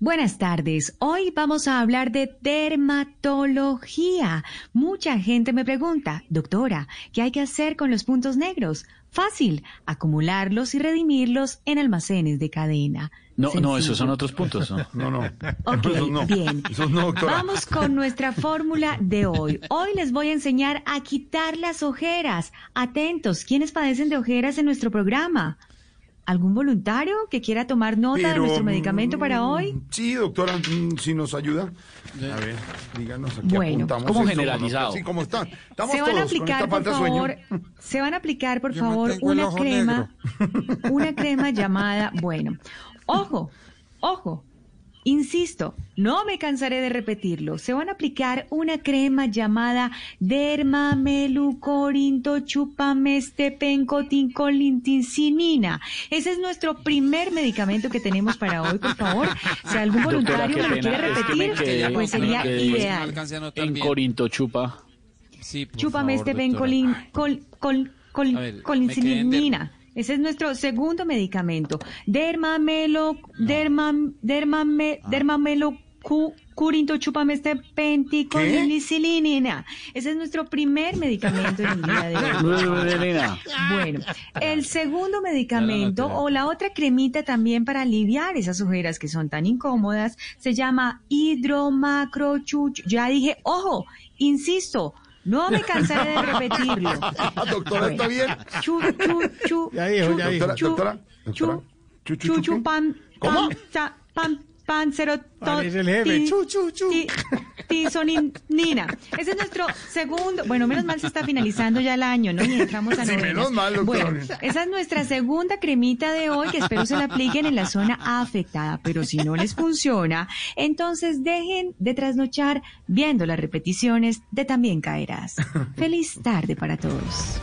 Buenas tardes. Hoy vamos a hablar de dermatología. Mucha gente me pregunta, doctora, ¿qué hay que hacer con los puntos negros? Fácil, acumularlos y redimirlos en almacenes de cadena. No, Sencillo. no, esos son otros puntos. ¿no? No, no. Ok, Esos no. bien. Esos no. Vamos con nuestra fórmula de hoy. Hoy les voy a enseñar a quitar las ojeras. Atentos, ¿quiénes padecen de ojeras en nuestro programa? ¿Algún voluntario que quiera tomar nota de nuestro medicamento para mm, hoy? Sí, doctora, mm, si nos ayuda. A ver, díganos aquí Bueno, apuntamos como generalizado. Sí, ¿cómo están? Estamos Se van a todos con aplicar, esta por falta de sueño. favor, se van a aplicar, por Yo favor, una crema, una crema llamada, bueno, ojo, ojo, insisto, no me cansaré de repetirlo, se van a aplicar una crema llamada dermamelucorinto chupamestepencotincolintincinina. Ese es nuestro primer medicamento que tenemos para hoy, por favor. Si algún voluntario me lo quiere es que me repetir, quedé- pues sería quedé- ideal. En bien. Corinto chupa. Sí, por Chúpame favor, este doctora. bencolin, col, col, col, A ver, me colincinina. Ese es nuestro segundo medicamento. Dermamelo, dermam, dermame, Ah. dermamelo, cu, curinto, chúpame este penticolinicilina. Ese es nuestro primer medicamento en el día de hoy. Bueno, el segundo medicamento o la otra cremita también para aliviar esas ojeras que son tan incómodas se llama hidromacrochuch. Ya dije, ojo, insisto, no me cansaré de repetirlo. Doctora, ¿está bien? Chu, chu, chu, Ya dijo, chu, ya dijo. Doctora, chu, doctora, chu. Chu, chu, chu, chu, chu, ¿qué? pan, ¿Cómo? pan, pan, pan, cero, Parece el jefe. Chu, chu, chu. Tisoninina. Ese es nuestro segundo, bueno, menos mal se está finalizando ya el año, ¿no? Y entramos a Sí, menos mal, doctora. Bueno, esa es nuestra segunda cremita de hoy que espero se la apliquen en la zona afectada, pero si no les funciona, entonces dejen de trasnochar viendo las repeticiones de También Caerás. Feliz tarde para todos.